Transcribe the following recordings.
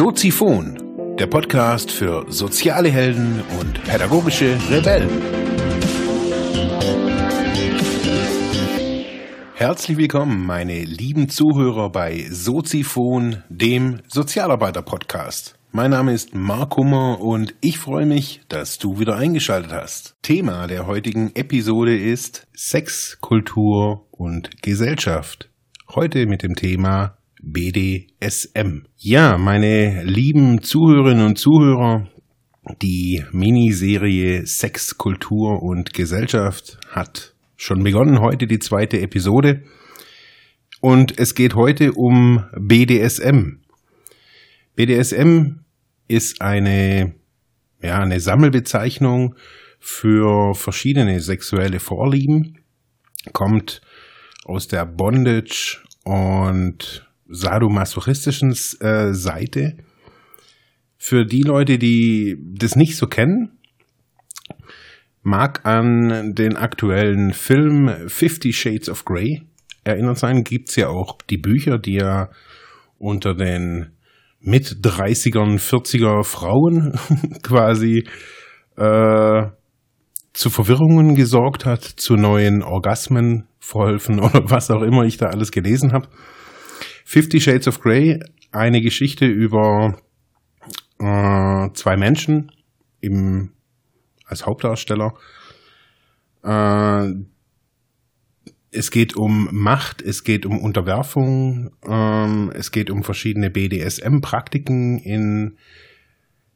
Soziphon, der Podcast für soziale Helden und pädagogische Rebellen. Herzlich willkommen, meine lieben Zuhörer bei Soziphon, dem Sozialarbeiter-Podcast. Mein Name ist Mark Hummer und ich freue mich, dass du wieder eingeschaltet hast. Thema der heutigen Episode ist Sex, Kultur und Gesellschaft. Heute mit dem Thema BDSM. Ja, meine lieben Zuhörerinnen und Zuhörer, die Miniserie Sex, Kultur und Gesellschaft hat schon begonnen. Heute die zweite Episode. Und es geht heute um BDSM. BDSM ist eine, ja, eine Sammelbezeichnung für verschiedene sexuelle Vorlieben, kommt aus der Bondage und sadomasochistischen äh, Seite. Für die Leute, die das nicht so kennen, mag an den aktuellen Film Fifty Shades of Grey erinnert sein. Gibt's ja auch die Bücher, die ja unter den mit 30ern, 40er Frauen quasi äh, zu Verwirrungen gesorgt hat, zu neuen Orgasmen verholfen oder was auch immer ich da alles gelesen habe. Fifty Shades of Grey, eine Geschichte über äh, zwei Menschen im, als Hauptdarsteller. Äh, es geht um Macht, es geht um Unterwerfung, ähm, es geht um verschiedene BDSM-Praktiken in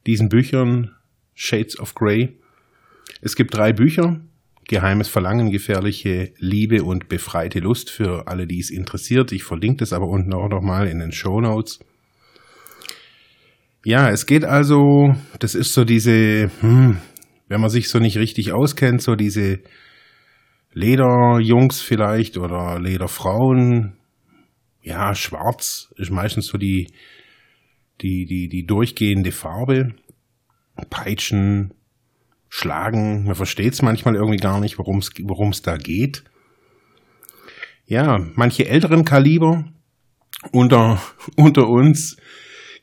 diesen Büchern Shades of Grey. Es gibt drei Bücher, Geheimes Verlangen, gefährliche Liebe und befreite Lust für alle, die es interessiert. Ich verlinke das aber unten auch nochmal in den Show Notes. Ja, es geht also, das ist so diese, hm, wenn man sich so nicht richtig auskennt, so diese Lederjungs vielleicht oder Lederfrauen. Ja, schwarz ist meistens so die, die, die, die durchgehende Farbe. Peitschen, schlagen. Man versteht es manchmal irgendwie gar nicht, worum es da geht. Ja, manche älteren Kaliber unter, unter uns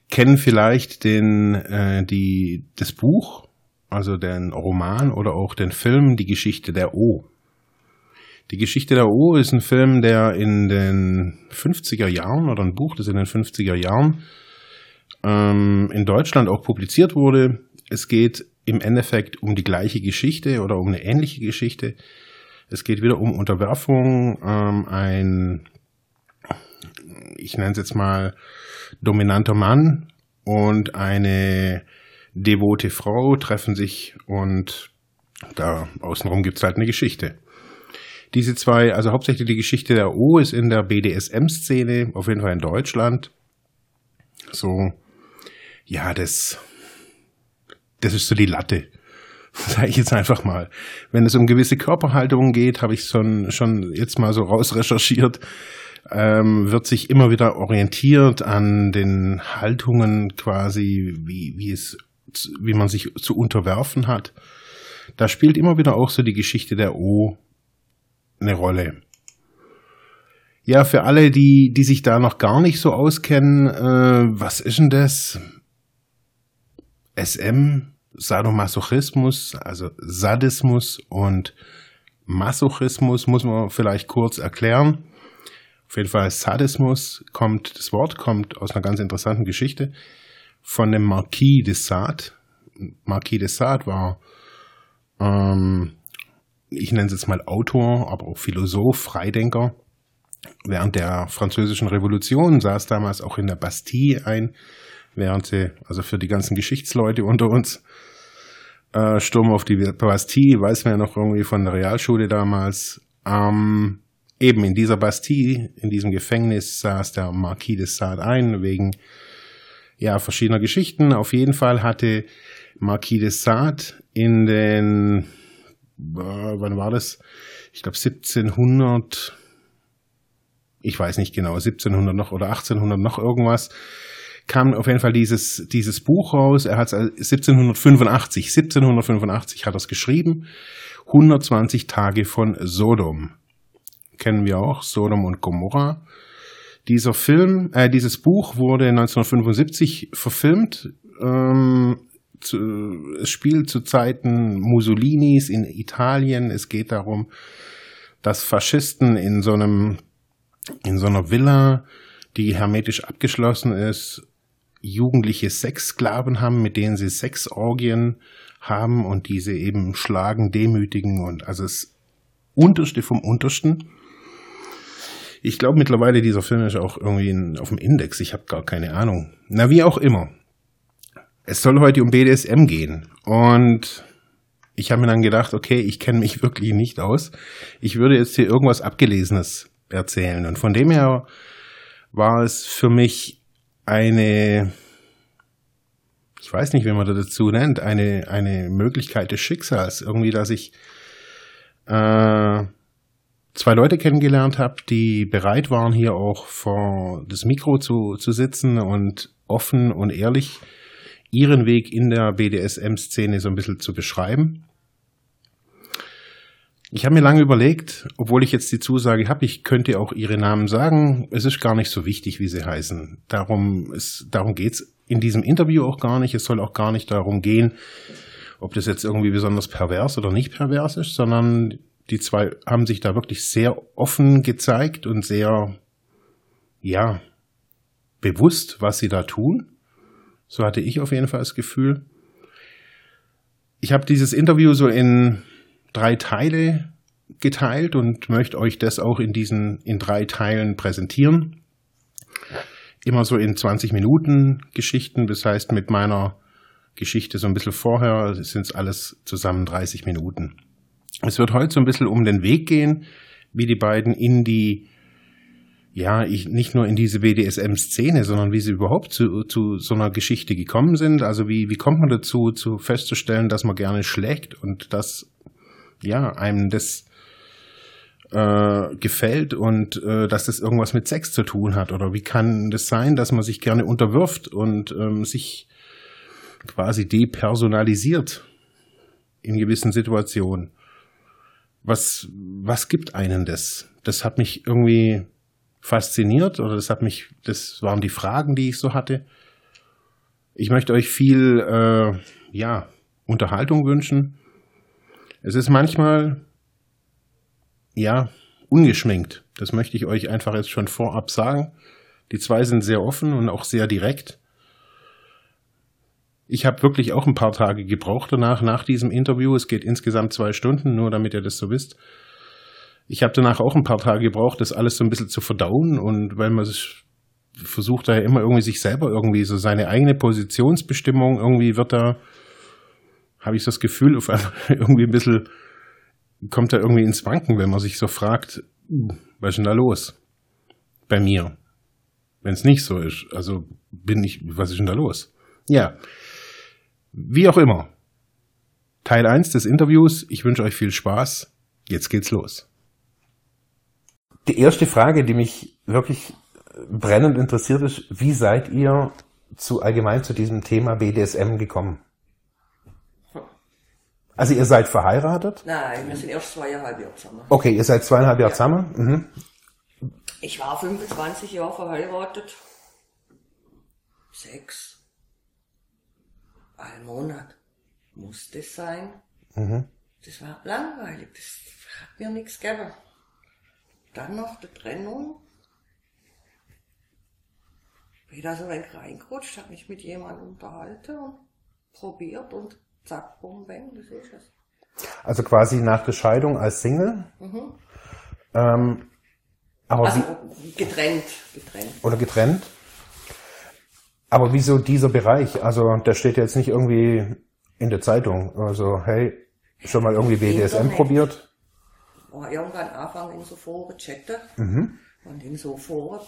kennen vielleicht den, äh, die, das Buch, also den Roman oder auch den Film Die Geschichte der O. Die Geschichte der O ist ein Film, der in den 50er Jahren oder ein Buch, das in den 50er Jahren ähm, in Deutschland auch publiziert wurde. Es geht im Endeffekt um die gleiche Geschichte oder um eine ähnliche Geschichte. Es geht wieder um Unterwerfung. Ähm, ein, ich nenne es jetzt mal, dominanter Mann und eine devote Frau treffen sich und da außenrum gibt es halt eine Geschichte. Diese zwei, also hauptsächlich die Geschichte der O ist in der BDSM-Szene, auf jeden Fall in Deutschland. So, ja, das das ist so die Latte. Sage ich jetzt einfach mal. Wenn es um gewisse Körperhaltungen geht, habe ich schon, schon jetzt mal so rausrecherchiert, ähm, wird sich immer wieder orientiert an den Haltungen quasi, wie, wie es, wie man sich zu unterwerfen hat. Da spielt immer wieder auch so die Geschichte der O eine Rolle. Ja, für alle, die, die sich da noch gar nicht so auskennen, äh, was ist denn das? SM, Sadomasochismus, also Sadismus und Masochismus muss man vielleicht kurz erklären. Auf jeden Fall Sadismus kommt, das Wort kommt aus einer ganz interessanten Geschichte von dem Marquis de Sade. Marquis de Sade war, ähm, ich nenne es jetzt mal Autor, aber auch Philosoph, Freidenker. Während der französischen Revolution saß damals auch in der Bastille ein während sie, also für die ganzen Geschichtsleute unter uns, äh, Sturm auf die Bastille, weiß man ja noch irgendwie von der Realschule damals. Ähm, eben in dieser Bastille, in diesem Gefängnis, saß der Marquis de Sade ein, wegen ja, verschiedener Geschichten. Auf jeden Fall hatte Marquis de Sade in den, äh, wann war das? Ich glaube 1700, ich weiß nicht genau, 1700 noch oder 1800 noch irgendwas, kam auf jeden Fall dieses, dieses Buch raus. Er hat es 1785, 1785 hat er es geschrieben. 120 Tage von Sodom. Kennen wir auch, Sodom und Gomorra. Dieser Film, äh, dieses Buch wurde 1975 verfilmt. Ähm, zu, es spielt zu Zeiten Mussolinis in Italien. Es geht darum, dass Faschisten in so einem, in so einer Villa, die hermetisch abgeschlossen ist, jugendliche Sexsklaven haben, mit denen sie Sexorgien haben und diese eben schlagen, demütigen und also das Unterste vom Untersten. Ich glaube mittlerweile, dieser Film ist auch irgendwie auf dem Index. Ich habe gar keine Ahnung. Na, wie auch immer. Es soll heute um BDSM gehen. Und ich habe mir dann gedacht, okay, ich kenne mich wirklich nicht aus. Ich würde jetzt hier irgendwas Abgelesenes erzählen. Und von dem her war es für mich eine, ich weiß nicht, wie man das dazu nennt, eine, eine Möglichkeit des Schicksals. Irgendwie, dass ich äh, zwei Leute kennengelernt habe, die bereit waren, hier auch vor das Mikro zu, zu sitzen und offen und ehrlich ihren Weg in der BDSM-Szene so ein bisschen zu beschreiben. Ich habe mir lange überlegt, obwohl ich jetzt die Zusage habe, ich könnte auch ihre Namen sagen. Es ist gar nicht so wichtig, wie sie heißen. Darum, ist, darum geht's in diesem Interview auch gar nicht. Es soll auch gar nicht darum gehen, ob das jetzt irgendwie besonders pervers oder nicht pervers ist, sondern die zwei haben sich da wirklich sehr offen gezeigt und sehr, ja, bewusst, was sie da tun. So hatte ich auf jeden Fall das Gefühl. Ich habe dieses Interview so in drei Teile geteilt und möchte euch das auch in diesen in drei Teilen präsentieren. Immer so in 20 Minuten Geschichten, das heißt mit meiner Geschichte so ein bisschen vorher sind es alles zusammen 30 Minuten. Es wird heute so ein bisschen um den Weg gehen, wie die beiden in die, ja, ich, nicht nur in diese BDSM-Szene, sondern wie sie überhaupt zu, zu so einer Geschichte gekommen sind. Also wie, wie kommt man dazu, zu festzustellen, dass man gerne schlägt und dass, ja, einem das äh, gefällt und äh, dass das irgendwas mit Sex zu tun hat? Oder wie kann das sein, dass man sich gerne unterwirft und ähm, sich quasi depersonalisiert in gewissen Situationen? was, was gibt einen das? Das hat mich irgendwie fasziniert oder das hat mich, das waren die Fragen, die ich so hatte. Ich möchte euch viel, äh, ja, Unterhaltung wünschen. Es ist manchmal, ja, ungeschminkt. Das möchte ich euch einfach jetzt schon vorab sagen. Die zwei sind sehr offen und auch sehr direkt. Ich habe wirklich auch ein paar Tage gebraucht danach, nach diesem Interview. Es geht insgesamt zwei Stunden, nur damit ihr das so wisst. Ich habe danach auch ein paar Tage gebraucht, das alles so ein bisschen zu verdauen und weil man versucht da ja immer irgendwie sich selber irgendwie so seine eigene Positionsbestimmung irgendwie wird da, habe ich das Gefühl, auf einmal irgendwie ein bisschen, kommt da irgendwie ins Wanken, wenn man sich so fragt, was ist denn da los? Bei mir. Wenn es nicht so ist. Also bin ich, was ist denn da los? Ja. Wie auch immer. Teil 1 des Interviews. Ich wünsche euch viel Spaß. Jetzt geht's los. Die erste Frage, die mich wirklich brennend interessiert ist, wie seid ihr zu allgemein zu diesem Thema BDSM gekommen? Also ihr seid verheiratet? Nein, wir sind erst zweieinhalb Jahre zusammen. Okay, ihr seid zweieinhalb Jahre zusammen. Mhm. Ich war 25 Jahre verheiratet. Sechs. Ein Monat. Muss das sein? Mhm. Das war langweilig. Das hat mir nichts gegeben. Dann noch die Trennung. Bin da so ein reingerutscht, habe mich mit jemandem unterhalten und probiert und zack, bum, bang, das ist es. Also quasi nach der Scheidung als Single. Mhm. Ähm, aber Also wie, getrennt, getrennt. oder getrennt. Aber wieso dieser Bereich? Also der steht jetzt nicht irgendwie in der Zeitung. Also hey, schon mal irgendwie BDSM probiert? war irgendwann anfangen in so Foren chatten. Mhm. Und in so Foren,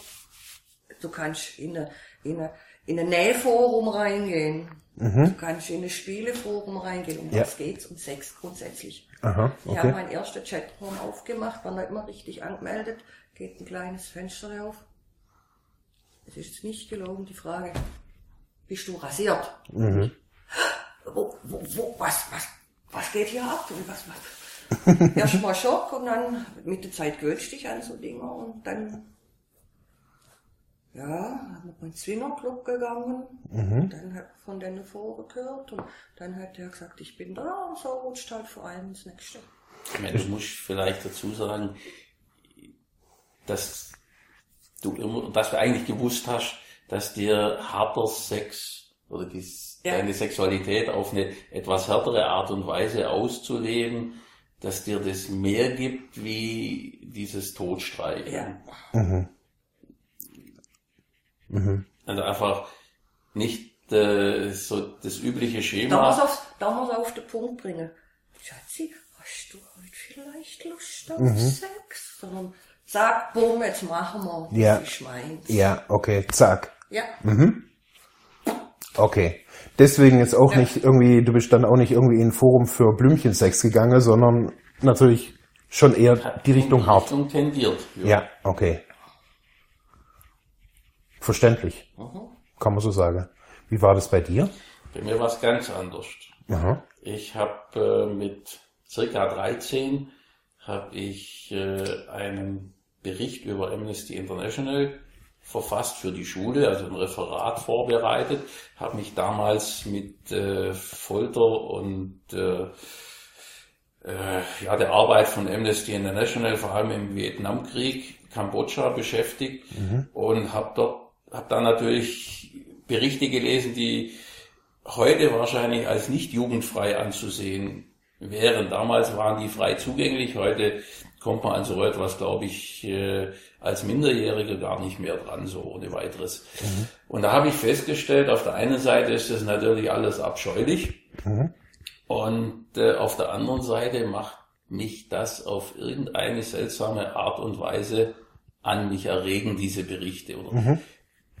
du kannst in eine, in eine, in ein Nähforum reingehen. Du kannst in ein Spieleforum reingehen. Um Mhm. Ja. was geht's? Um Sex grundsätzlich. Aha, Ich habe okay. meinen ersten Chatraum aufgemacht, war noch immer richtig angemeldet, geht ein kleines Fenster auf. Es ist nicht gelogen, die Frage, bist du rasiert? Mhm. Wo, wo, wo, was, was, was geht hier ab? Und was, was? Erstmal Schock und dann mit der Zeit gewöhnst dich an so Dinger und dann Ja, dann sind wir in den Zwingerclub gegangen, dann hat von denen vorgehört und dann hat er gesagt, ich bin da und so rutscht halt vor allem ins nächste. Ich meine, du musst vielleicht dazu sagen, dass du immer, dass du eigentlich gewusst hast, dass dir harter Sex oder die, Ja. deine Sexualität auf eine etwas härtere Art und Weise auszuleben, dass dir das mehr gibt wie dieses Todstreichen. Ja. Also einfach nicht äh, so das übliche Da Schema. muss auf, da muss auf den Punkt bringen. Schatzi, hast du heute vielleicht Lust auf Mhm. Sex? Sondern sag, bumm, jetzt machen wir. Ja. ist meins. Ja, okay, zack. Ja. Okay. Deswegen jetzt auch Ja. nicht irgendwie, du bist dann auch nicht irgendwie in ein Forum für Blümchensex gegangen, sondern natürlich schon eher die Richtung hart. Richtung tendiert. Ja, okay. Verständlich. Kann man so sagen. Wie war das bei dir? Bei mir war es ganz anders. Aha. Ich habe äh, mit circa 13 habe ich äh, einen Bericht über Amnesty International verfasst für die Schule, also ein Referat vorbereitet, habe mich damals mit äh, Folter und äh, äh, ja, der Arbeit von Amnesty International, vor allem im Vietnamkrieg, Kambodscha beschäftigt und habe dort, habe da natürlich Berichte gelesen, die heute wahrscheinlich als nicht jugendfrei anzusehen wären. Damals waren die frei zugänglich, heute kommt man an so etwas, glaube ich, äh, als Minderjähriger gar nicht mehr dran, so ohne weiteres. Und da habe ich festgestellt, auf der einen Seite ist das natürlich alles abscheulich und äh, auf der anderen Seite macht mich das auf irgendeine seltsame Art und Weise an mich erregen, diese Berichte. Oder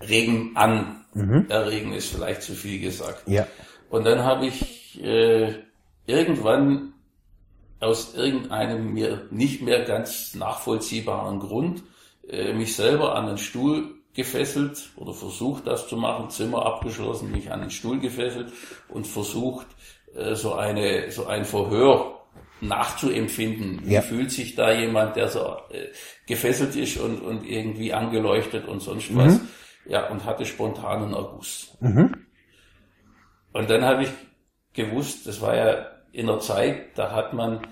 regen an. Erregen ist vielleicht zu viel gesagt. Ja. Und dann habe ich äh, irgendwann aus irgendeinem mir nicht mehr ganz nachvollziehbaren Grund äh, mich selber an den Stuhl gefesselt oder versucht das zu machen, Zimmer abgeschlossen, mich an den Stuhl gefesselt und versucht äh, so eine so ein Verhör nachzuempfinden. Wie Ja. fühlt sich da jemand, der so äh, gefesselt ist und, und irgendwie angeleuchtet und sonst was? Ja, und hatte spontanen Erguss. Und dann habe ich gewusst, das war ja in der Zeit, da hat man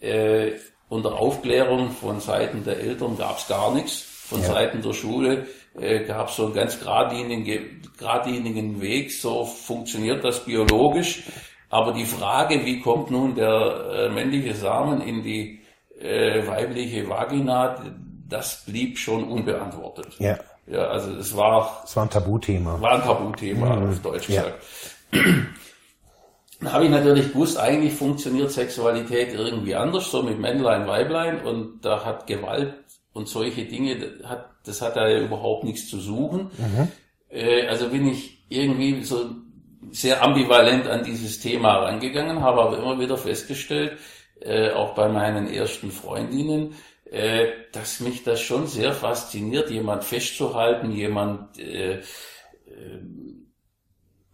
äh, unter Aufklärung von Seiten der Eltern gab es gar nichts, von Ja. Seiten der Schule äh, gab es so einen ganz geradlinigen, geradlinigen Weg, so funktioniert das biologisch. Aber die Frage, wie kommt nun der äh, männliche Samen in die äh, weibliche Vagina, das blieb schon unbeantwortet. Ja. Ja, also es war Das war ein Tabuthema. war ein Tabuthema, auf Deutsch Ja. gesagt. Dann habe ich natürlich gewusst, eigentlich funktioniert Sexualität irgendwie anders, so mit Männlein, Weiblein und da hat Gewalt und solche Dinge, das hat, das hat da ja überhaupt nichts zu suchen. Äh, also bin ich irgendwie so sehr ambivalent an dieses Thema rangegangen, habe aber immer wieder festgestellt, äh, auch bei meinen ersten Freundinnen, äh, dass mich das schon sehr fasziniert, jemand festzuhalten, jemand äh,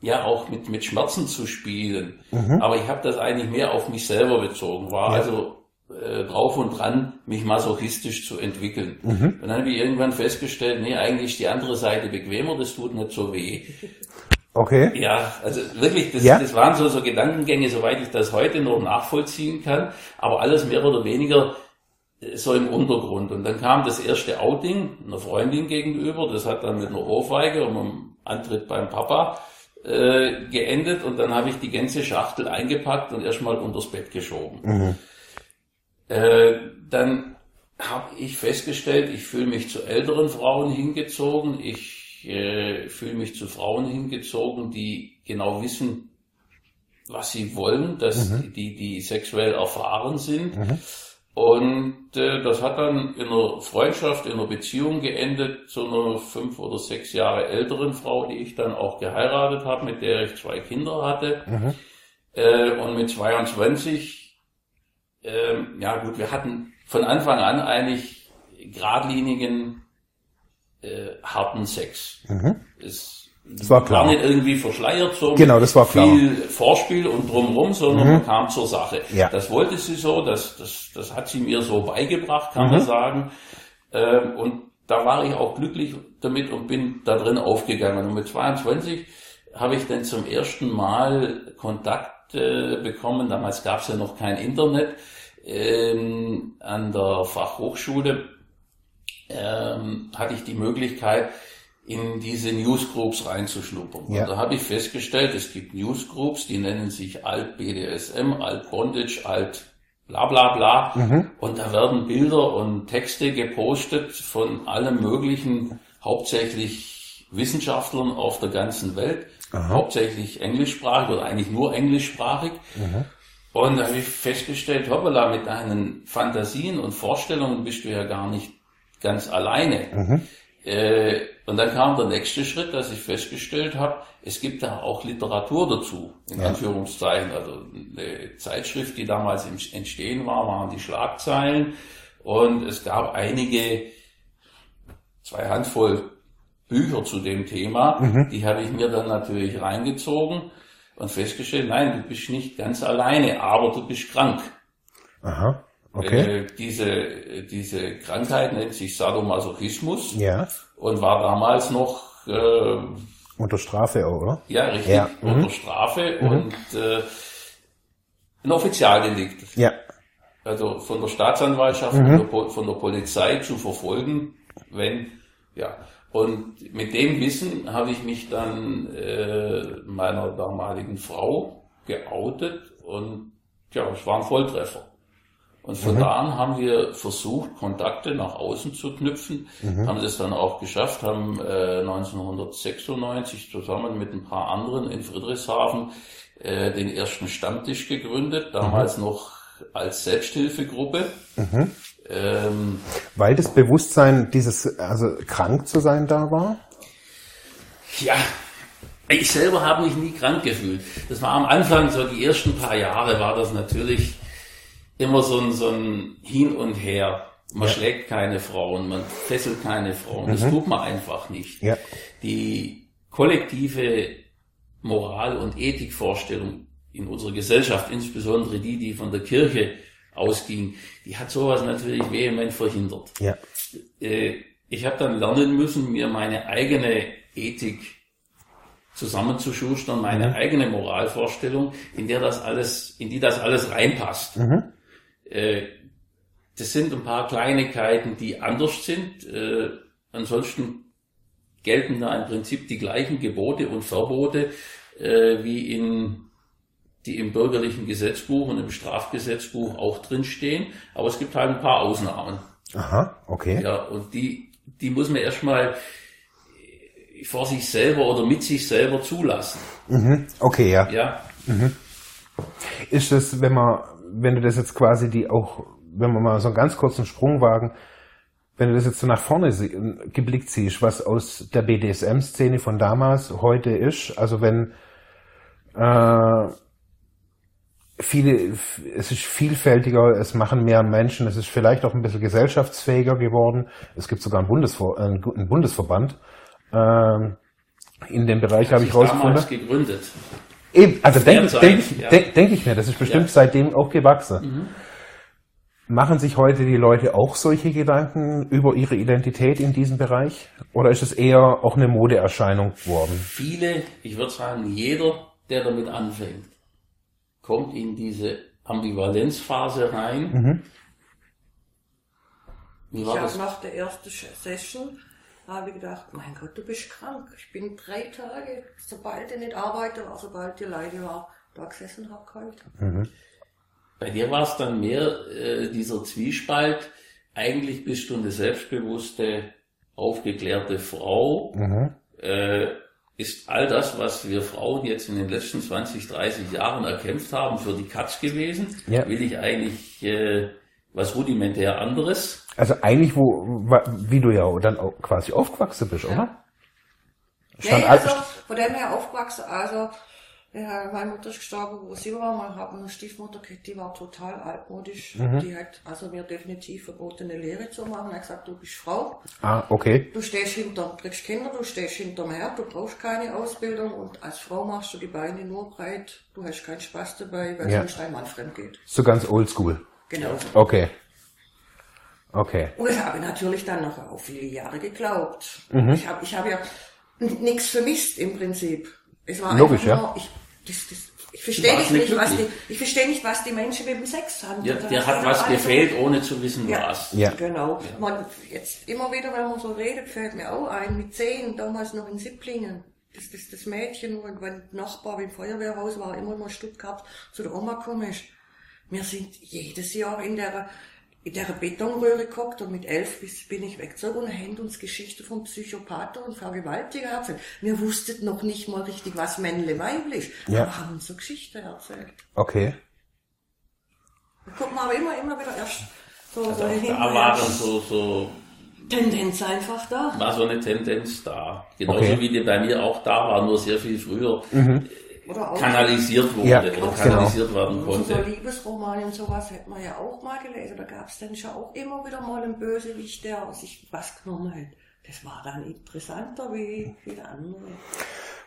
ja auch mit, mit Schmerzen zu spielen. Aber ich habe das eigentlich mehr auf mich selber bezogen, war also äh, drauf und dran, mich masochistisch zu entwickeln. Und dann habe ich irgendwann festgestellt, nee, eigentlich ist die andere Seite bequemer, das tut nicht so weh. Okay. Ja, also wirklich, das, Ja. das waren so, so Gedankengänge, soweit ich das heute noch nachvollziehen kann, aber alles mehr oder weniger äh, so im Untergrund. Und dann kam das erste Outing einer Freundin gegenüber, das hat dann mit einer Ohrfeige und einem Antritt beim Papa äh, geendet und dann habe ich die ganze Schachtel eingepackt und erstmal unters Bett geschoben. Äh, dann habe ich festgestellt, ich fühle mich zu älteren Frauen hingezogen, ich äh, fühle mich zu Frauen hingezogen, die genau wissen, was sie wollen, dass die, die sexuell erfahren sind. Und äh, das hat dann in einer Freundschaft, in einer Beziehung geendet zu einer fünf oder sechs Jahre älteren Frau, die ich dann auch geheiratet habe, mit der ich zwei Kinder hatte. Äh, und mit 22, ähm, ja gut, wir hatten von Anfang an eigentlich geradlinigen, äh, harten Sex. Es Das war klar. war nicht irgendwie verschleiert so. Genau, das war klar. Viel Vorspiel und drumherum, sondern man kam zur Sache. Ja. Das wollte sie so, das, das, das hat sie mir so beigebracht, kann Mhm. man sagen. Ähm, und da war ich auch glücklich damit und bin da drin aufgegangen. Und mit 22 habe ich dann zum ersten Mal Kontakt äh, bekommen. Damals gab es ja noch kein Internet ähm, an der Fachhochschule. Ähm, hatte ich die Möglichkeit, in diese Newsgroups reinzuschnuppern. Ja. Und da habe ich festgestellt, es gibt Newsgroups, die nennen sich Alt BDSM, Alt Bondage, Alt bla bla bla. Und da werden Bilder und Texte gepostet von allen möglichen, hauptsächlich Wissenschaftlern auf der ganzen Welt, hauptsächlich englischsprachig oder eigentlich nur englischsprachig. Und da habe ich festgestellt, hoppala, mit deinen Fantasien und Vorstellungen bist du ja gar nicht ganz alleine. Äh, und dann kam der nächste Schritt, dass ich festgestellt habe, es gibt da auch Literatur dazu, in Anführungszeichen. Also eine Zeitschrift, die damals im Entstehen war, waren die Schlagzeilen. Und es gab einige, zwei Handvoll Bücher zu dem Thema. Die habe ich mir dann natürlich reingezogen und festgestellt, nein, du bist nicht ganz alleine, aber du bist krank. Aha. Okay. Äh, diese, diese Krankheit nennt sich Sadomasochismus ja. und war damals noch äh, Unter Strafe auch, oder? ja richtig Ja, mhm. unter Strafe und äh, ein Offizialdelikt. Ja. Also von der Staatsanwaltschaft, Mhm. von, der, von der Polizei zu verfolgen, wenn, ja. Und mit dem Wissen habe ich mich dann äh, meiner damaligen Frau geoutet und ja, es war ein Volltreffer. Und von Mhm. da an haben wir versucht, Kontakte nach außen zu knüpfen, Mhm. haben das dann auch geschafft, haben äh, 1996 zusammen mit ein paar anderen in Friedrichshafen äh, den ersten Stammtisch gegründet, damals Mhm. noch als Selbsthilfegruppe. Ähm, Weil das Bewusstsein, dieses, also krank zu sein da war? Ja, ich selber habe mich nie krank gefühlt. Das war am Anfang, so die ersten paar Jahre war das natürlich immer so ein, so ein Hin und Her. Man schlägt keine Frauen, man fesselt keine Frauen. Das tut man einfach nicht. Ja. Die kollektive Moral- und Ethikvorstellung in unserer Gesellschaft, insbesondere die, die von der Kirche ausging, die hat sowas natürlich vehement verhindert Ja. äh, ich habe dann lernen müssen, mir meine eigene Ethik zusammenzuschustern, meine eigene Moralvorstellung, in der das alles, in die das alles reinpasst. Äh, das sind ein paar Kleinigkeiten, die anders sind. Äh, ansonsten gelten da im Prinzip die gleichen Gebote und Verbote äh, wie in die im bürgerlichen Gesetzbuch und im Strafgesetzbuch auch drinstehen. Aber es gibt halt ein paar Ausnahmen. Aha, okay. Ja, und die, die muss man erstmal vor sich selber oder mit sich selber zulassen. Okay, ja. Ja, Ist es, wenn man, wenn du das jetzt quasi die auch, wenn man mal so einen ganz kurzen Sprung wagen, wenn du das jetzt so nach vorne sie- geblickt siehst, was aus der BDSM-Szene von damals heute ist, also wenn äh, viele, es ist vielfältiger, es machen mehr Menschen, es ist vielleicht auch ein bisschen gesellschaftsfähiger geworden. Es gibt sogar einen, Bundesver äh, einen Bundesverband. Ähm, in dem Bereich habe ich rausgefunden. damals gegründet. Eben, also denke denk, ich- ja. denk, denk ich mir, das ist bestimmt Ja. seitdem auch gewachsen. Machen sich heute die Leute auch solche Gedanken über ihre Identität in diesem Bereich? Oder ist es eher auch eine Modeerscheinung geworden? Viele, ich würde sagen, jeder, der damit anfängt, kommt in diese Ambivalenzphase rein. Wie Ich war habe das? nach der ersten Session habe ich gedacht, mein Gott, du bist krank. Ich bin drei Tage, sobald ich nicht arbeite war, sobald die Leute war, da gesessen habe geheult. Bei dir war es dann mehr äh, dieser Zwiespalt. Eigentlich bist du eine selbstbewusste, aufgeklärte Frau. Äh, ist all das, was wir Frauen jetzt in den letzten 20, 30 Jahren erkämpft haben, für die Katz gewesen? Ja. Will ich eigentlich äh, was rudimentär anderes? Also eigentlich, wo, wie du ja dann auch quasi aufgewachsen bist, oder? Stand Nee, all- also von dem her aufgewachsen, also ja, meine Mutter ist gestorben, wo sie war, man hat eine Stiefmutter gekriegt, die war total altmodisch. Mhm. Die hat also mir definitiv verboten, eine Lehre zu machen. Er hat gesagt, du bist Frau, Ah, okay. du stehst hinter, kriegst Kinder, du stehst hinterm Herd, du brauchst keine Ausbildung und als Frau machst du die Beine nur breit, du hast keinen Spaß dabei, weil Ja. sonst dein Mann fremd geht. So ganz oldschool. Genau. Okay. Okay. Und das habe ich natürlich dann noch auch viele Jahre geglaubt. Mhm. Ich habe ich hab ja nichts vermisst im Prinzip. Es war Logisch, einfach ja. nur, ich, das, das, ich verstehe nicht, nicht was die, ich verstehe nicht, was die Menschen mit dem Sex haben. Ja, ist hat ja was gefehlt, ohne zu wissen Ja. was. Ja. Genau. Man, jetzt immer wieder, wenn man so redet, fällt mir auch ein, mit zehn, damals noch in Sipplingen. Das, das, das Mädchen, wenn, wenn der Nachbar im Feuerwehrhaus war, immer mal Stuttgart zu der Oma komisch. Wir sind jedes Jahr in der, in der Betonröhre geguckt und mit elf bis, bin ich weggezogen und haben uns Geschichte von Psychopathen und Vergewaltiger erzählt. Wir wussten noch nicht mal richtig, was Männle weiblich, Ja. aber haben uns so Geschichte erzählt. Okay. Da guckt man aber immer, immer wieder erst so, so Da hinterher. war dann so, so, Tendenz einfach da. war so eine Tendenz da. Genauso Okay. wie die bei mir auch da war, nur sehr viel früher Oder auch kanalisiert wurde Ja, oder genau. kanalisiert werden so, so konnte. Liebesromane und sowas hätte man ja auch mal gelesen. Da gab es dann schon auch immer wieder mal einen Bösewicht, der sich was genommen hat. Das war dann interessanter wie viele andere.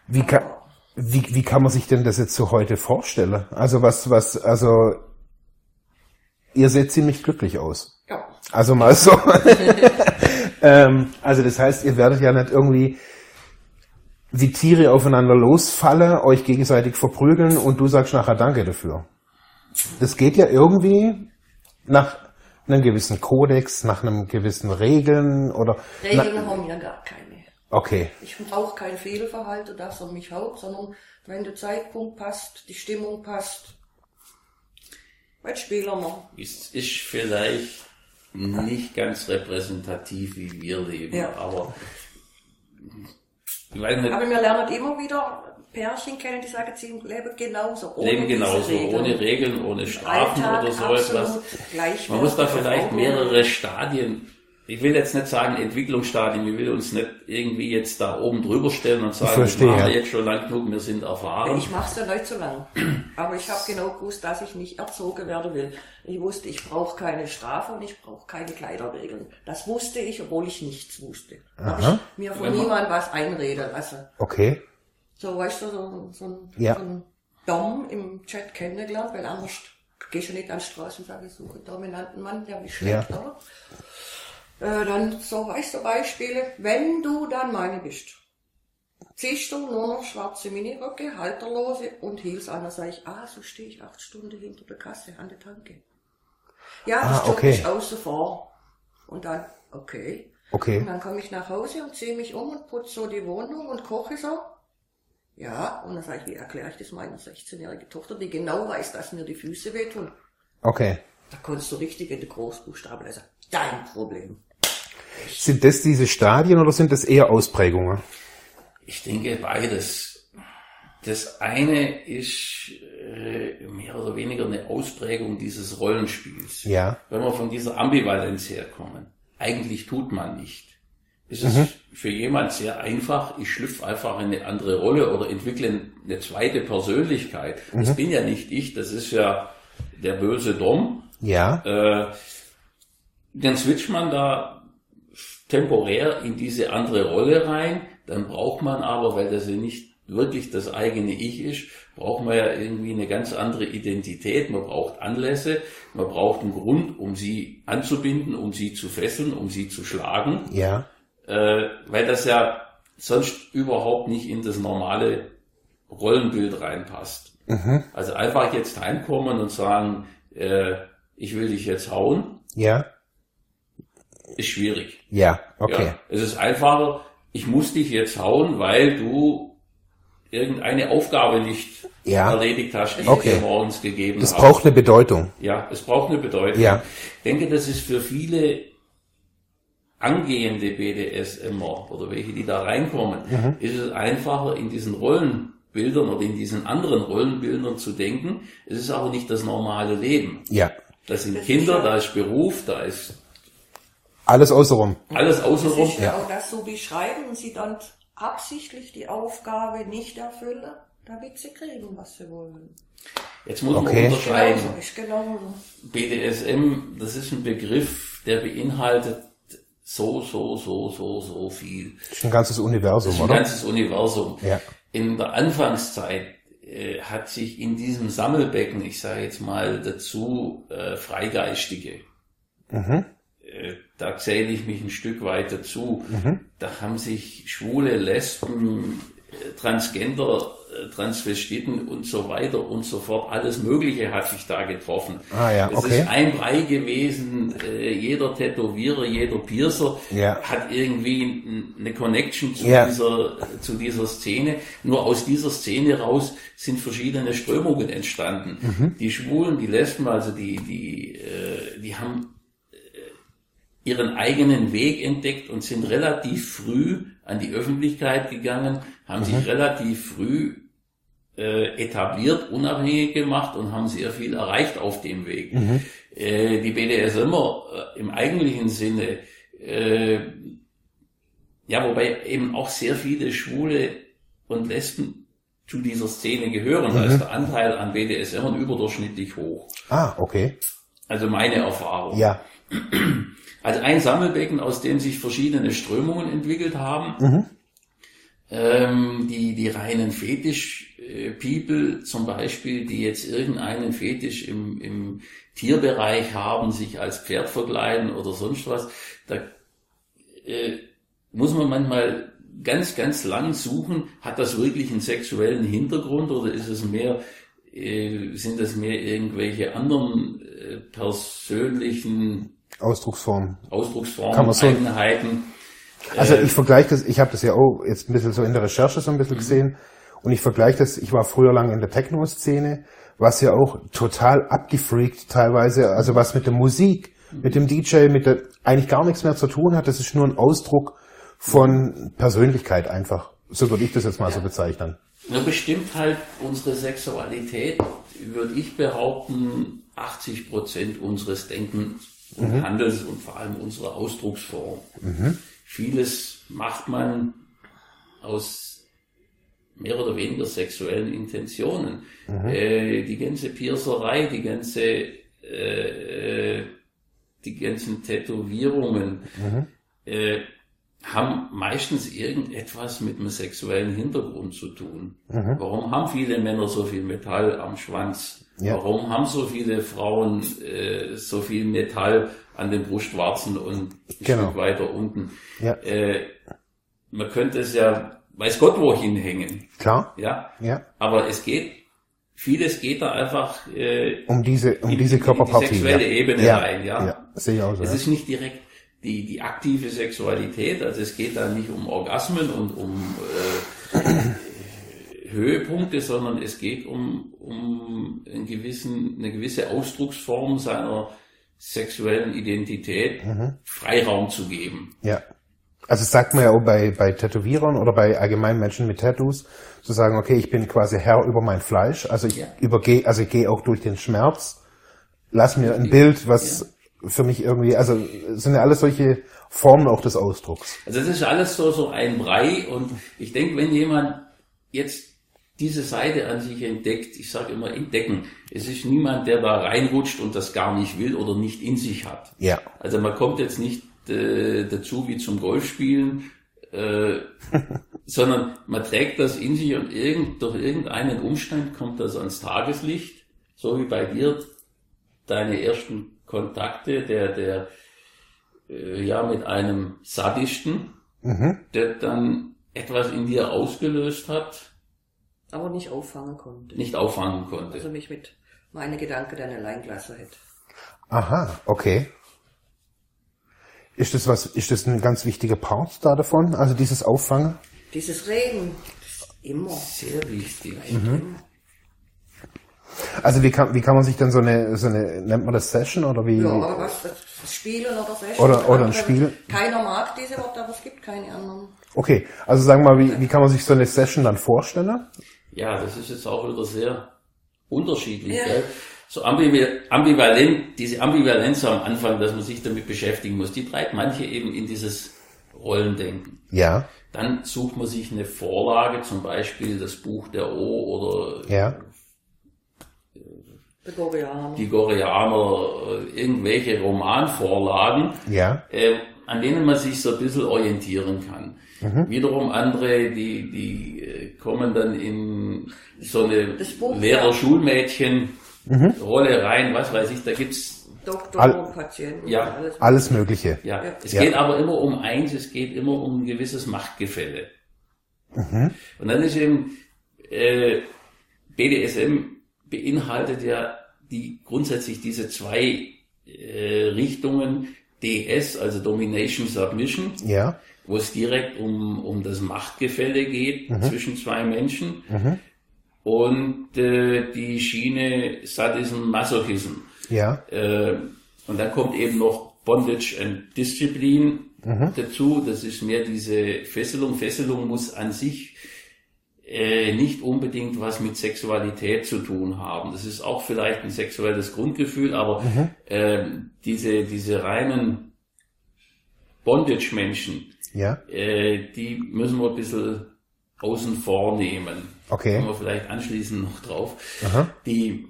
Wie kann, wie, wie kann man sich denn das jetzt so heute vorstellen? Also was, was, also, ihr seht ziemlich glücklich aus. Ja. Also mal so. ähm, also das heißt, ihr werdet ja nicht irgendwie wie Tiere aufeinander losfallen, euch gegenseitig verprügeln und du sagst nachher Danke dafür. Das geht ja irgendwie nach einem gewissen Kodex, nach einem gewissen Regeln oder Regeln na, haben ja gar keine. okay, Ich brauche kein Fehlverhalten, dass er mich haut, sondern wenn der Zeitpunkt passt, die Stimmung passt, was spielen wir? Ist, ist vielleicht nicht ganz repräsentativ, wie wir leben, Ja. aber ich weiß nicht, Aber wir lernen immer wieder Pärchen kennen, die sagen, sie leben genauso. Ohne leben genauso, Regeln. ohne Regeln, ohne Strafen Alltag oder so etwas. Man muss da vielleicht mehrere Stadien, ich will jetzt nicht sagen Entwicklungsstadien, ich will uns nicht irgendwie jetzt da oben drüber stellen und sagen, verstehe, wir machen ja. jetzt schon lang genug, wir sind erfahren. Ich mache es ja nicht so lang. Aber ich habe genau gewusst, dass ich nicht erzogen werden will. Ich wusste, ich brauche keine Strafe und ich brauche keine Kleiderregeln. Das wusste ich, obwohl ich nichts wusste. Habe Aha. ich mir von Wenn man- niemand was einreden lassen. okay, So, weißt du, so, so, ein, Ja. so ein Dom im Chat kennengelernt, weil anders gehst du nicht an die Straße und sagst, ich suche einen dominanten Mann, der mich schlägt, Ja. oder? Äh, dann, so, weißt du, Beispiele, wenn du dann meine bist, ziehst du nur noch schwarze Miniröcke, Halterlose und Heels an, dann sag ich, ah, so stehe ich acht Stunden hinter der Kasse an der Tanke. Ja, Ah, das Job okay. ist außen vor. Und dann, okay. Und okay, dann komme ich nach Hause und ziehe mich um und putze so die Wohnung und koche so. Ja, und dann sage ich, wie erkläre ich das meiner 16-jährigen Tochter, die genau weiß, dass mir die Füße wehtun. okay. Da konntest du richtig in die Großbuchstaben lesen. Dein Problem. Sind das diese Stadien oder sind das eher Ausprägungen? Ich denke beides. Das eine ist äh, mehr oder weniger eine Ausprägung dieses Rollenspiels. Ja. Wenn wir von dieser Ambivalenz herkommen. Eigentlich tut man nicht. Es ist Mhm. für jemand sehr einfach, ich schlüpfe einfach in eine andere Rolle oder entwickle eine zweite Persönlichkeit. Mhm. Das bin ja nicht ich, das ist ja der böse Dom. Ja, Äh, dann switcht man da temporär in diese andere Rolle rein. Dann braucht man aber, weil das ja nicht wirklich das eigene Ich ist, braucht man ja irgendwie eine ganz andere Identität. Man braucht Anlässe, man braucht einen Grund, um sie anzubinden, um sie zu fesseln, um sie zu schlagen, ja, äh, weil das ja sonst überhaupt nicht in das normale Rollenbild reinpasst. Also einfach jetzt heimkommen und sagen, äh, ich will dich jetzt hauen, ja, ist schwierig. ja, okay. Ja, es ist einfacher, ich muss dich jetzt hauen, weil du irgendeine Aufgabe nicht Ja. erledigt hast, die Okay. ich dir morgens gegeben Das habe. braucht eine Bedeutung. ja, es braucht eine Bedeutung. Ja. Ich denke, das ist für viele angehende BDSMer oder welche, die da reinkommen, Mhm. ist es einfacher, in diesen Rollenbildern oder in diesen anderen Rollenbildern zu denken. Es ist aber nicht das normale Leben. Ja. Das sind Das Kinder, da ist Beruf, da ist Alles außenrum. alles Das außenrum. ist ja auch das so beschreiben und sie dann absichtlich die Aufgabe nicht erfüllen, damit sie kriegen, was sie wollen. Jetzt muss Okay. man unterscheiden. Genauso. BDSM, das ist ein Begriff, der beinhaltet so, so, so, so, so viel. Das ist ein ganzes Universum, Das ist ein oder? ganzes Universum. Ja. In der Anfangszeit äh, hat sich in diesem Sammelbecken, ich sage jetzt mal dazu, äh, Freigeistige, Mhm. äh, da zähle ich mich ein Stück weit dazu. Da haben sich schwule Lesben, Transgender, Transvestiten und so weiter und so fort. Alles Mögliche hat sich da getroffen. Ah, ja, es okay. ist ein Brei gewesen. Äh, jeder Tätowierer, jeder Piercer Ja. hat irgendwie eine Connection zu, Ja. dieser, zu dieser Szene. Nur aus dieser Szene raus sind verschiedene Strömungen entstanden. Mhm. Die Schwulen, die Lesben, also die, die, äh, die haben ihren eigenen Weg entdeckt und sind relativ früh an die Öffentlichkeit gegangen, haben sich relativ früh äh, etabliert, unabhängig gemacht und haben sehr viel erreicht auf dem Weg. Äh, die BDSMer äh, im eigentlichen Sinne, äh, ja, wobei eben auch sehr viele Schwule und Lesben zu dieser Szene gehören, da ist der Anteil an BDSMern überdurchschnittlich hoch. Ah, okay. Also meine Erfahrung. Ja. Also ein Sammelbecken, aus dem sich verschiedene Strömungen entwickelt haben. Ähm, die, die reinen Fetisch-People zum Beispiel, die jetzt irgendeinen Fetisch im, im Tierbereich haben, sich als Pferd verkleiden oder sonst was, da äh, muss man manchmal ganz, ganz lang suchen, hat das wirklich einen sexuellen Hintergrund oder ist es mehr, äh, sind das mehr irgendwelche anderen äh, persönlichen Ausdrucksform. Ausdrucksformen, Kann man so- Eigenheiten. Also ich vergleiche das, ich habe das ja auch jetzt ein bisschen so in der Recherche so ein bisschen gesehen und ich vergleiche das, ich war früher lang in der Techno-Szene, was ja auch total abgefreakt teilweise, also was mit der Musik, mit dem DJ, mit der eigentlich gar nichts mehr zu tun hat, das ist nur ein Ausdruck von Persönlichkeit einfach. So würde ich das jetzt mal so bezeichnen. Nur bestimmt halt unsere Sexualität, würde ich behaupten, 80 Prozent unseres Denkens und Handels und vor allem unserer Ausdrucksform. Vieles macht man aus mehr oder weniger sexuellen Intentionen. Äh, die ganze Piercerei, die ganze, äh, äh, die ganzen Tätowierungen, äh, haben meistens irgendetwas mit einem sexuellen Hintergrund zu tun. Warum haben viele Männer so viel Metall am Schwanz? Ja. Warum haben so viele Frauen äh, so viel Metall an den Brustwarzen und ein Genau. Stück weiter unten? Ja. Äh, man könnte es ja, weiß Gott, wohin hängen. Klar? Ja. Ja. Aber es geht, vieles geht da einfach äh, Um diese, um in- diese in die Körperpartie. sexuelle ja. Ebene ja. rein, ja. Ja, sehe ich auch so. Es ist nicht direkt die, die aktive Sexualität, also es geht da nicht um Orgasmen und um äh, Höhepunkte, sondern es geht um, um einen gewissen, eine gewisse Ausdrucksform seiner sexuellen Identität Mhm. Freiraum zu geben. Ja. Also das sagt man ja auch bei, bei Tätowierern oder bei allgemeinen Menschen mit Tattoos, zu sagen, okay, ich bin quasi Herr über mein Fleisch, also ich Ja. übergehe, also ich gehe auch durch den Schmerz, lass mir ein Bild, was für mich irgendwie, also es sind ja alles solche Formen auch des Ausdrucks. Also das ist alles so, so ein Brei und ich denke, wenn jemand jetzt diese Seite an sich entdeckt, ich sage immer entdecken, es ist niemand, der da reinrutscht und das gar nicht will oder nicht in sich hat. Ja. Also man kommt jetzt nicht äh, dazu wie zum Golfspielen, äh, sondern man trägt das in sich und irgend, durch irgendeinen Umstand kommt das ans Tageslicht, so wie bei dir deine ersten Kontakte, der, der äh, ja mit einem Sadisten, der dann etwas in dir ausgelöst hat, Aber nicht auffangen konnte. nicht auffangen konnte. Also mich mit meine Gedanken dann allein gelassen hätte. Aha, okay. Ist das was, ist das ein ganz wichtiger Part da davon? Also dieses Auffangen? Dieses Reden, immer. Sehr wichtig. Also wie kann, wie kann man sich dann so eine, so eine, nennt man das Session oder wie? Ja, oder was? Das Spielen oder Session. Oder- oder ein Spiel. Keiner mag diese Worte, aber es gibt keine anderen. Okay, also sagen wir mal, wie, wie kann man sich so eine Session dann vorstellen? Ja, das ist jetzt auch wieder sehr unterschiedlich. Ja. Gell? So ambival- ambivalent, diese Ambivalenz am Anfang, dass man sich damit beschäftigen muss, die treibt manche eben in dieses Rollendenken. Ja, Dann sucht man sich eine Vorlage, zum Beispiel das Buch der O oder ja, die Goreaner, äh, irgendwelche Romanvorlagen, ja, äh, an denen man sich so ein bisschen orientieren kann. Mhm. Wiederum andere, die, die äh, kommen dann in so eine Das Buch, Lehrer ja. Schulmädchen Mhm. Rolle rein, was weiß ich, da gibt's Doktor Patienten. Ja. alles. Alles Mögliche. Ja, es Ja. geht aber immer um eins, es geht immer um ein gewisses Machtgefälle. Mhm. Und dann ist eben, äh, BDSM beinhaltet ja die grundsätzlich diese zwei äh, Richtungen, DS, also Domination Submission, Ja. Wo es direkt um, um das Machtgefälle geht zwischen zwei Menschen und äh, die Schiene Sadism, Masochism. Ja. Äh, und dann kommt eben noch Bondage and Discipline dazu. Das ist mehr diese Fesselung. Fesselung muss an sich äh, nicht unbedingt was mit Sexualität zu tun haben. Das ist auch vielleicht ein sexuelles Grundgefühl, aber ähm, diese, diese reinen Bondage-Menschen, Ja. äh, die müssen wir ein bisschen außen vor nehmen. Okay. Kommen wir vielleicht anschließend noch drauf. Aha. Die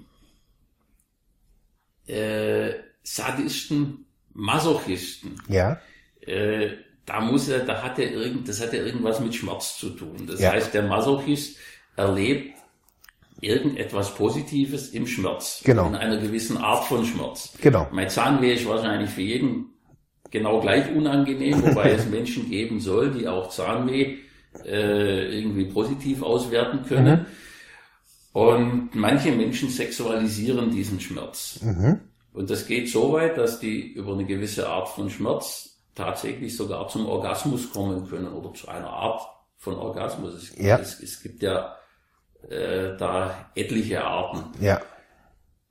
äh, Sadisten, Masochisten, Ja. äh, da muss er, da hat er irgend, das hat ja irgendwas mit Schmerz zu tun. Das Ja. heißt, der Masochist erlebt irgendetwas Positives im Schmerz. Genau. In einer gewissen Art von Schmerz. Genau. Mein Zahnweh ist wahrscheinlich für jeden genau gleich unangenehm, wobei es Menschen geben soll, die auch Zahnweh äh, irgendwie positiv auswerten können. Und manche Menschen sexualisieren diesen Schmerz. Und das geht so weit, dass die über eine gewisse Art von Schmerz tatsächlich sogar zum Orgasmus kommen können oder zu einer Art von Orgasmus. Es, Ja. es, es gibt ja äh, da etliche Arten. Ja.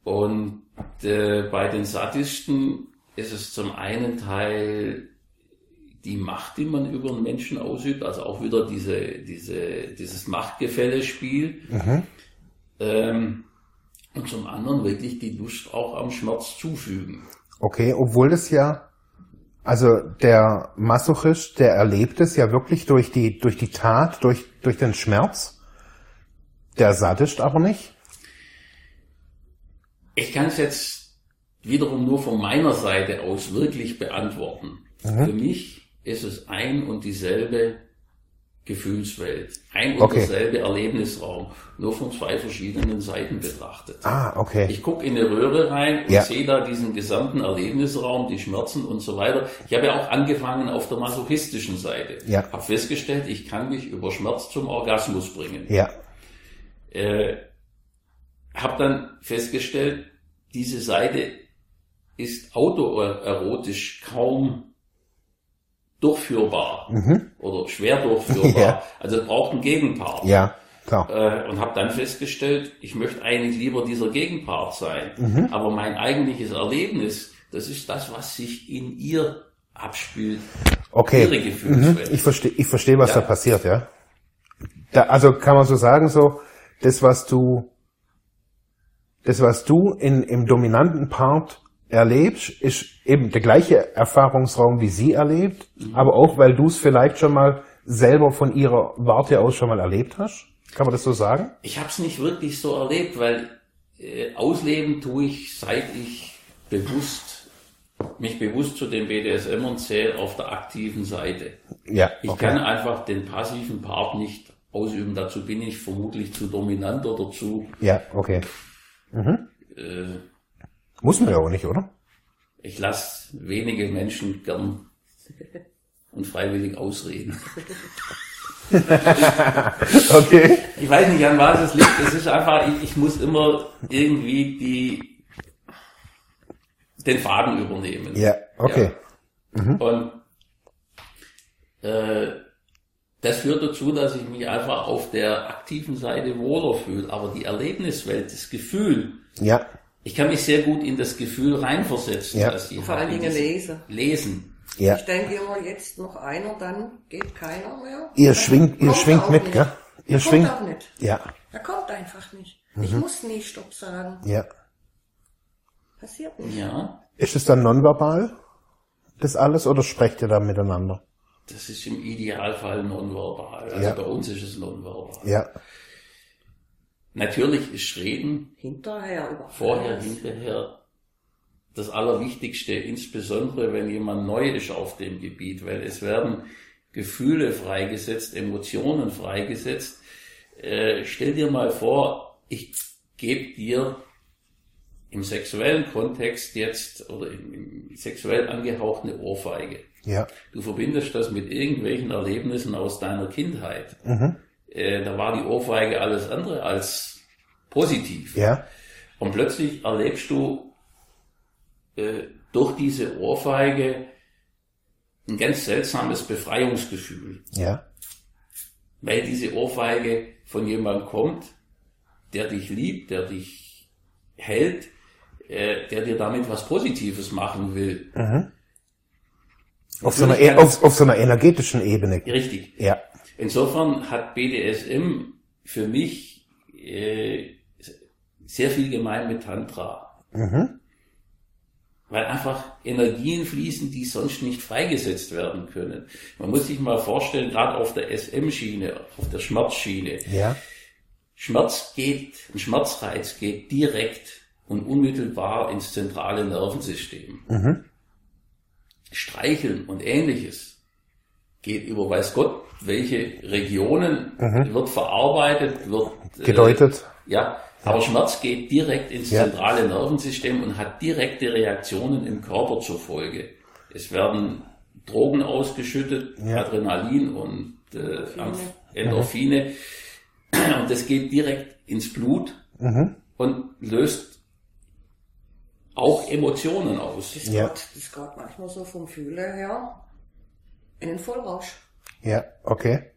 Und äh, bei den Sadisten ist es zum einen Teil die Macht, die man über einen Menschen ausübt, also auch wieder diese, diese, dieses Machtgefällespiel. Ähm, und zum anderen wirklich die Lust auch am Schmerz zufügen. Okay, obwohl das ja, also der Masochist, der erlebt es ja wirklich durch die, durch die Tat, durch, durch den Schmerz. Der Sadist aber nicht. Ich kann es jetzt wiederum nur von meiner Seite aus wirklich beantworten. Für mich ist es ein und dieselbe Gefühlswelt, ein und Okay. derselbe Erlebnisraum, nur von zwei verschiedenen Seiten betrachtet. Ah, okay. Ich gucke in eine Röhre rein und Ja. sehe da diesen gesamten Erlebnisraum, die Schmerzen und so weiter. Ich habe ja auch angefangen auf der masochistischen Seite. Ja. Habe festgestellt, ich kann mich über Schmerz zum Orgasmus bringen. Ja. Äh, habe dann festgestellt, diese Seite ist autoerotisch kaum durchführbar oder schwer durchführbar. Mhm. Ja. Also es braucht einen Gegenpart. Ja, klar. Äh, und habe dann festgestellt, ich möchte eigentlich lieber dieser Gegenpart sein. Mhm. Aber mein eigentliches Erlebnis, das ist das, was sich in ihr abspielt. Okay. Ihre Gefühlswelt. Mhm. Ich verstehe, ich verstehe, was Ja. da passiert, ja. Da, also kann man so sagen, so, das, was du, das, was du in, im dominanten Part erlebst, ist eben der gleiche Erfahrungsraum, wie sie erlebt, aber auch, weil du es vielleicht schon mal selber von ihrer Warte aus schon mal erlebt hast. Kann man das so sagen? Ich habe es nicht wirklich so erlebt, weil äh, ausleben tue ich, seit ich bewusst mich bewusst zu den BDSM zähle auf der aktiven Seite. Ja. Ich kann einfach den passiven Part nicht ausüben. Dazu bin ich vermutlich zu dominant oder zu Ja, okay. äh, Muss man ja auch nicht, oder? Ich lasse wenige Menschen gern und freiwillig ausreden. Okay. Ich weiß nicht, an was es liegt. Es ist einfach, ich, ich muss immer irgendwie die, den Faden übernehmen. Ja, okay. Und äh, das führt dazu, dass ich mich einfach auf der aktiven Seite wohler fühle. Aber die Erlebniswelt, das Gefühl, Ja. Ich kann mich sehr gut in das Gefühl reinversetzen. Ja. dass ich Vor allen in Dingen lesen. Lesen. Ja. Ich denke immer, jetzt noch einer, dann geht keiner mehr. Ihr Dann schwingt, ihr schwingt mit, nicht. gell? Ihr Er schwingt. kommt auch nicht. Ja. Er kommt einfach nicht. Mhm. Ich muss nie Stopp sagen. Ja. Passiert nicht. Ja. Ist es dann nonverbal? Das alles oder sprecht ihr da miteinander? Das ist im Idealfall nonverbal. Also Ja. bei uns ist es nonverbal. Ja. Natürlich ist Reden Hinterher vorher, alles. hinterher das Allerwichtigste, insbesondere wenn jemand neu ist auf dem Gebiet, weil es werden Gefühle freigesetzt, Emotionen freigesetzt. Äh, stell dir mal vor, ich gebe dir im sexuellen Kontext jetzt oder im, im sexuell angehauchte Ohrfeige. Ja. Du verbindest das mit irgendwelchen Erlebnissen aus deiner Kindheit. Äh, da war die Ohrfeige alles andere als positiv. Ja. Und plötzlich erlebst du äh, durch diese Ohrfeige ein ganz seltsames Befreiungsgefühl, Ja. weil diese Ohrfeige von jemandem kommt, der dich liebt, der dich hält, äh, der dir damit was Positives machen will. Auf so, einer, e- auf, auf so einer energetischen Ebene. Richtig. Ja. Insofern hat BDSM für mich äh, sehr viel gemein mit Tantra. Weil einfach Energien fließen, die sonst nicht freigesetzt werden können. Man muss sich mal vorstellen, gerade auf der SM-Schiene, auf der Schmerzschiene, Ja. Schmerz geht, ein Schmerzreiz geht direkt und unmittelbar ins zentrale Nervensystem. Streicheln und ähnliches geht über weiß Gott, welche Regionen wird verarbeitet, wird äh, Gedeutet. ja, aber Schmerz geht direkt ins Ja. zentrale Nervensystem und hat direkte Reaktionen im Körper zur Folge. Es werden Drogen ausgeschüttet, Ja. Adrenalin und äh, Endorphine. Und das geht direkt ins Blut und löst auch Emotionen aus. Das Ja. geht, das geht manchmal so vom Fühlen her in den Vollrausch. Ja. Okay.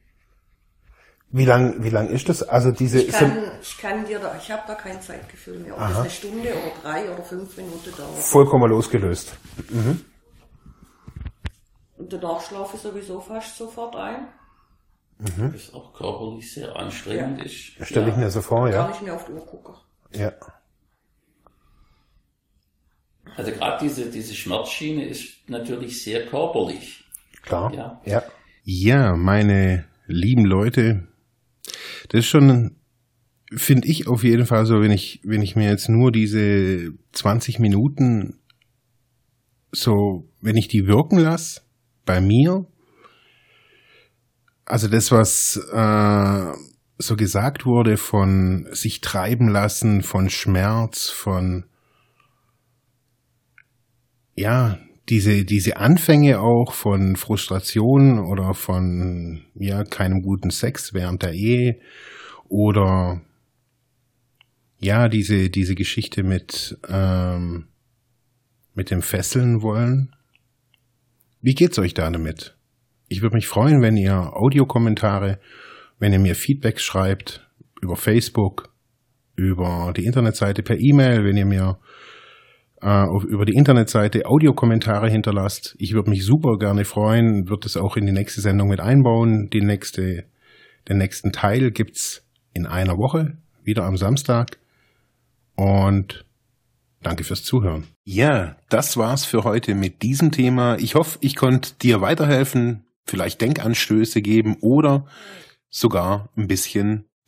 Wie lang, wie lang ist das? Also diese, Ich kann, ich kann dir da, ich habe da kein Zeitgefühl mehr. Ob das eine Stunde oder drei oder fünf Minuten dauert. vollkommen losgelöst. Und danach schlafe ich sowieso fast sofort ein. Das ist auch körperlich sehr anstrengend ist. Stelle ich mir so vor, ja. nicht mehr auf die Uhr gucken. Ja. Also gerade diese, diese Schmerzschiene ist natürlich sehr körperlich. Klar. Ja. Ja. Ja, meine lieben Leute, das ist schon, finde ich auf jeden Fall so, wenn ich, wenn ich mir jetzt nur diese 20 Minuten so, wenn ich die wirken lasse, bei mir, also das, was äh, so gesagt wurde von sich treiben lassen, von Schmerz, von ja, diese, diese Anfänge auch von Frustration oder von ja, keinem guten Sex während der Ehe oder ja, diese, diese Geschichte mit, ähm, mit dem Fesseln wollen. Wie geht's euch da damit? Ich würde mich freuen, wenn ihr Audiokommentare, wenn ihr mir Feedback schreibt über Facebook, über die Internetseite per E-Mail, wenn ihr mir auf, über die Internetseite Audiokommentare hinterlasst. Ich würde mich super gerne freuen, würde es auch in die nächste Sendung mit einbauen. Die nächste, den nächsten Teil gibt's in einer Woche, wieder am Samstag. Und danke fürs Zuhören. Ja, das war's für heute mit diesem Thema. Ich hoffe, ich konnte dir weiterhelfen, vielleicht Denkanstöße geben oder sogar ein bisschen